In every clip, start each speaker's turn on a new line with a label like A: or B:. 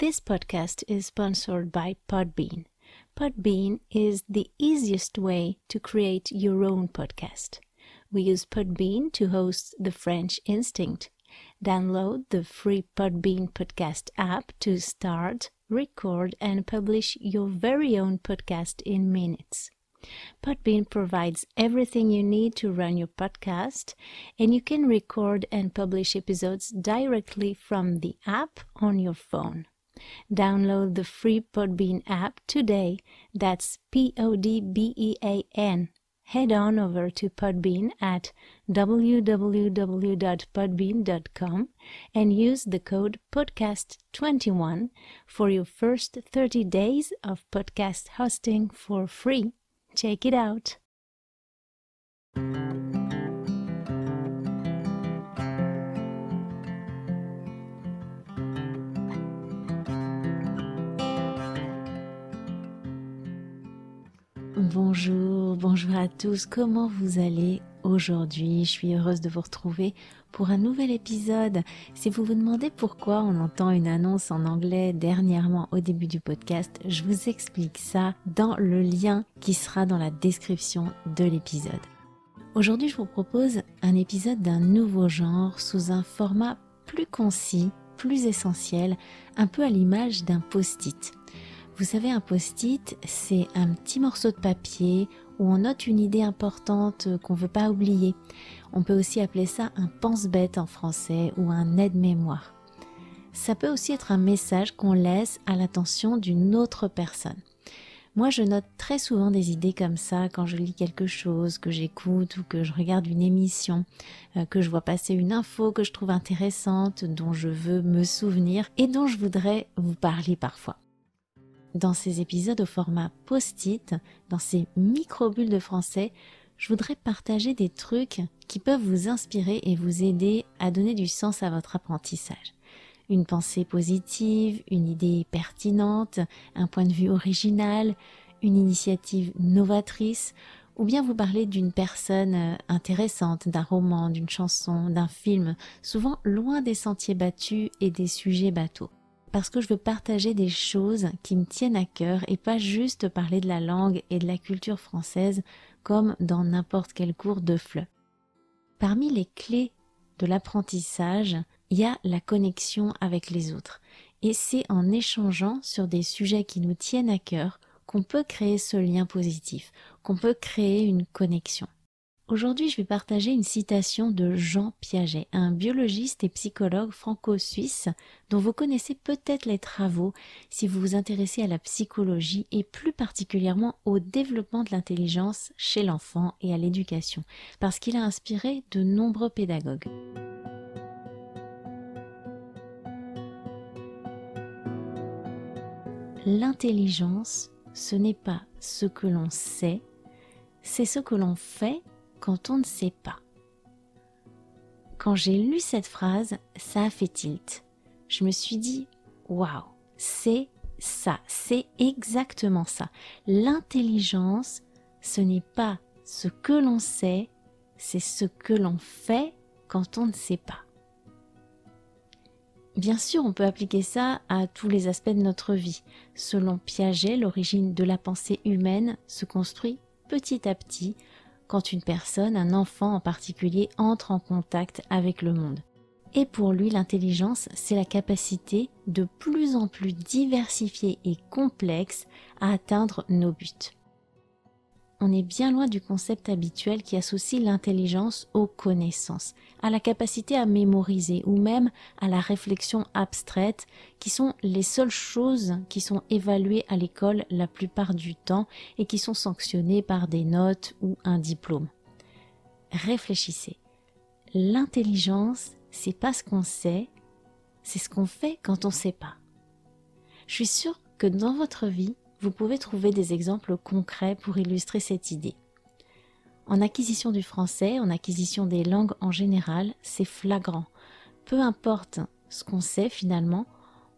A: This podcast is sponsored by Podbean. Podbean is the easiest way to create your own podcast. We use Podbean to host the French Instinct. Download the free Podbean podcast app to start, record, and publish your very own podcast in minutes. Podbean provides everything you need to run your podcast, and you can record and publish episodes directly from the app on your phone. Download the free Podbean app today. That's P O D B E A N. Head on over to Podbean at www.podbean.com and use the code podcast21 for your first 30 days of podcast hosting for free. Check it out. Bonjour, bonjour à tous, comment vous allez aujourd'hui? Je suis heureuse de vous retrouver pour un nouvel épisode. Si vous vous demandez pourquoi on entend une annonce en anglais dernièrement au début du podcast, je vous explique ça dans le lien qui sera dans la description de l'épisode. Aujourd'hui, je vous propose un épisode d'un nouveau genre sous un format plus concis, plus essentiel, un peu à l'image d'un post-it. Vous savez, un post-it, c'est un petit morceau de papier où on note une idée importante qu'on ne veut pas oublier. On peut aussi appeler ça un pense-bête en français ou un aide-mémoire. Ça peut aussi être un message qu'on laisse à l'attention d'une autre personne. Moi, je note très souvent des idées comme ça quand je lis quelque chose, que j'écoute ou que je regarde une émission, euh, que je vois passer une info que je trouve intéressante, dont je veux me souvenir et dont je voudrais vous parler parfois dans ces épisodes au format post-it, dans ces micro-bulles de français, je voudrais partager des trucs qui peuvent vous inspirer et vous aider à donner du sens à votre apprentissage. Une pensée positive, une idée pertinente, un point de vue original, une initiative novatrice, ou bien vous parler d'une personne euh, intéressante, d'un roman, d'une chanson, d'un film, souvent loin des sentiers battus et des sujets bateaux parce que je veux partager des choses qui me tiennent à cœur et pas juste parler de la langue et de la culture française comme dans n'importe quel cours de FLE. Parmi les clés de l'apprentissage, il y a la connexion avec les autres. Et c'est en échangeant sur des sujets qui nous tiennent à cœur qu'on peut créer ce lien positif, qu'on peut créer une connexion. Aujourd'hui, je vais partager une citation de Jean Piaget, un biologiste et psychologue franco-suisse dont vous connaissez peut-être les travaux si vous vous intéressez à la psychologie et plus particulièrement au développement de l'intelligence chez l'enfant et à l'éducation, parce qu'il a inspiré de nombreux pédagogues. L'intelligence, ce n'est pas ce que l'on sait, c'est ce que l'on fait quand on ne sait pas. Quand j'ai lu cette phrase, ça a fait tilt. Je me suis dit, waouh, c'est ça, c'est exactement ça. L'intelligence, ce n'est pas ce que l'on sait, c'est ce que l'on fait quand on ne sait pas. Bien sûr, on peut appliquer ça à tous les aspects de notre vie. Selon Piaget, l'origine de la pensée humaine se construit petit à petit quand une personne, un enfant en particulier, entre en contact avec le monde. Et pour lui, l'intelligence, c'est la capacité de plus en plus diversifiée et complexe à atteindre nos buts on est bien loin du concept habituel qui associe l'intelligence aux connaissances, à la capacité à mémoriser ou même à la réflexion abstraite, qui sont les seules choses qui sont évaluées à l'école la plupart du temps et qui sont sanctionnées par des notes ou un diplôme. Réfléchissez. L'intelligence, c'est pas ce qu'on sait, c'est ce qu'on fait quand on sait pas. Je suis sûre que dans votre vie, vous pouvez trouver des exemples concrets pour illustrer cette idée. En acquisition du français, en acquisition des langues en général, c'est flagrant. Peu importe ce qu'on sait finalement,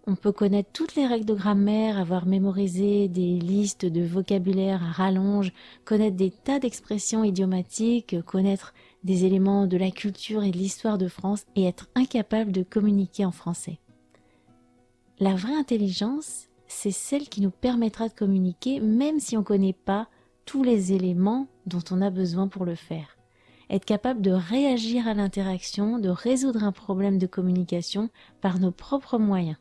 A: on peut connaître toutes les règles de grammaire, avoir mémorisé des listes de vocabulaire à rallonge, connaître des tas d'expressions idiomatiques, connaître des éléments de la culture et de l'histoire de France et être incapable de communiquer en français. La vraie intelligence, c'est celle qui nous permettra de communiquer même si on ne connaît pas tous les éléments dont on a besoin pour le faire. Être capable de réagir à l'interaction, de résoudre un problème de communication par nos propres moyens.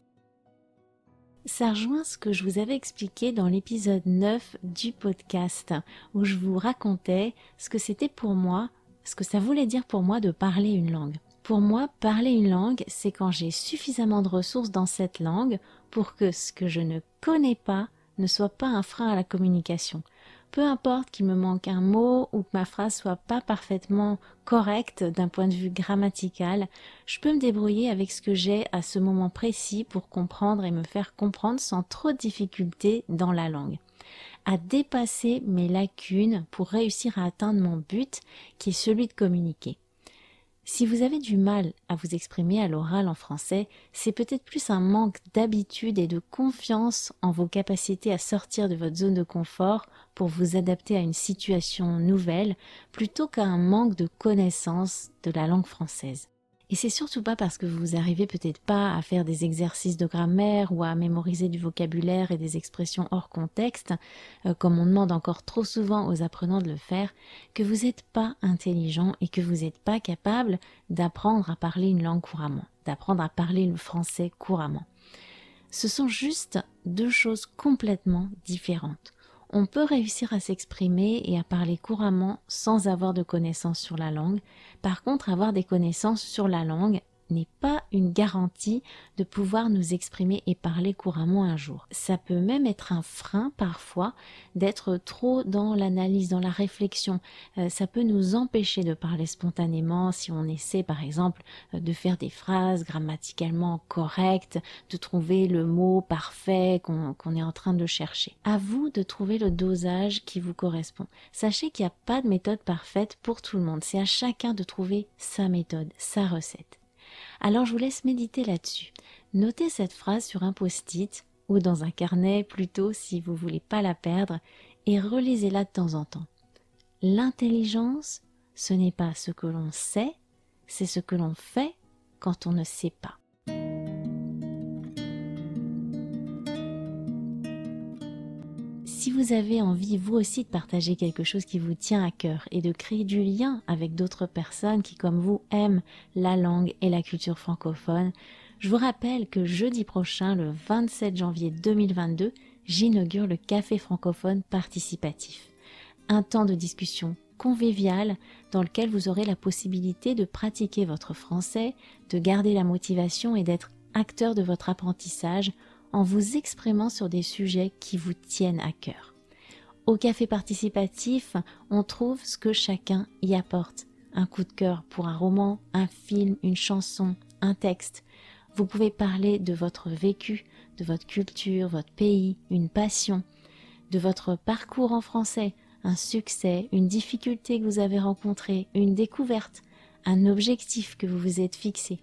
A: Ça rejoint ce que je vous avais expliqué dans l'épisode 9 du podcast, où je vous racontais ce que c'était pour moi, ce que ça voulait dire pour moi de parler une langue. Pour moi, parler une langue, c'est quand j'ai suffisamment de ressources dans cette langue pour que ce que je ne connais pas ne soit pas un frein à la communication peu importe qu'il me manque un mot ou que ma phrase soit pas parfaitement correcte d'un point de vue grammatical, je peux me débrouiller avec ce que j'ai à ce moment précis pour comprendre et me faire comprendre sans trop de difficultés dans la langue. À dépasser mes lacunes pour réussir à atteindre mon but qui est celui de communiquer. Si vous avez du mal à vous exprimer à l'oral en français, c'est peut-être plus un manque d'habitude et de confiance en vos capacités à sortir de votre zone de confort pour vous adapter à une situation nouvelle, plutôt qu'à un manque de connaissance de la langue française. Et c'est surtout pas parce que vous arrivez peut-être pas à faire des exercices de grammaire ou à mémoriser du vocabulaire et des expressions hors contexte, euh, comme on demande encore trop souvent aux apprenants de le faire, que vous n'êtes pas intelligent et que vous n'êtes pas capable d'apprendre à parler une langue couramment, d'apprendre à parler le français couramment. Ce sont juste deux choses complètement différentes on peut réussir à s'exprimer et à parler couramment sans avoir de connaissances sur la langue. Par contre, avoir des connaissances sur la langue n'est pas une garantie de pouvoir nous exprimer et parler couramment un jour. Ça peut même être un frein parfois d'être trop dans l'analyse, dans la réflexion. Euh, ça peut nous empêcher de parler spontanément si on essaie par exemple euh, de faire des phrases grammaticalement correctes, de trouver le mot parfait qu'on est en train de chercher. À vous de trouver le dosage qui vous correspond. Sachez qu'il n'y a pas de méthode parfaite pour tout le monde. C'est à chacun de trouver sa méthode, sa recette. Alors je vous laisse méditer là-dessus. Notez cette phrase sur un post-it ou dans un carnet plutôt si vous voulez pas la perdre et relisez-la de temps en temps. L'intelligence, ce n'est pas ce que l'on sait, c'est ce que l'on fait quand on ne sait pas. Si vous avez envie vous aussi de partager quelque chose qui vous tient à cœur et de créer du lien avec d'autres personnes qui comme vous aiment la langue et la culture francophone, je vous rappelle que jeudi prochain, le 27 janvier 2022, j'inaugure le Café francophone participatif. Un temps de discussion convivial dans lequel vous aurez la possibilité de pratiquer votre français, de garder la motivation et d'être acteur de votre apprentissage en vous exprimant sur des sujets qui vous tiennent à cœur. Au café participatif, on trouve ce que chacun y apporte. Un coup de cœur pour un roman, un film, une chanson, un texte. Vous pouvez parler de votre vécu, de votre culture, votre pays, une passion, de votre parcours en français, un succès, une difficulté que vous avez rencontrée, une découverte, un objectif que vous vous êtes fixé.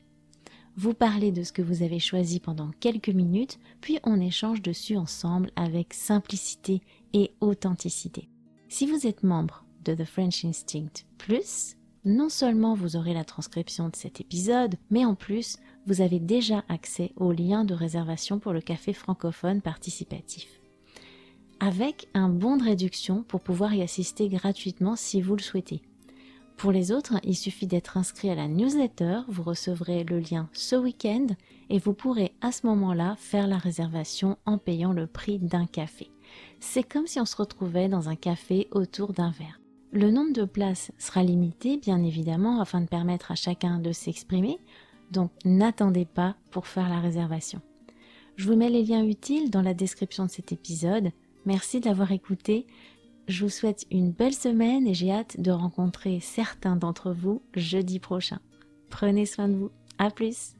A: Vous parlez de ce que vous avez choisi pendant quelques minutes, puis on échange dessus ensemble avec simplicité et authenticité. Si vous êtes membre de The French Instinct Plus, non seulement vous aurez la transcription de cet épisode, mais en plus, vous avez déjà accès au lien de réservation pour le café francophone participatif. Avec un bon de réduction pour pouvoir y assister gratuitement si vous le souhaitez. Pour les autres, il suffit d'être inscrit à la newsletter, vous recevrez le lien ce week-end et vous pourrez à ce moment-là faire la réservation en payant le prix d'un café. C'est comme si on se retrouvait dans un café autour d'un verre. Le nombre de places sera limité, bien évidemment, afin de permettre à chacun de s'exprimer, donc n'attendez pas pour faire la réservation. Je vous mets les liens utiles dans la description de cet épisode. Merci de l'avoir écouté. Je vous souhaite une belle semaine et j'ai hâte de rencontrer certains d'entre vous jeudi prochain. Prenez soin de vous. À plus.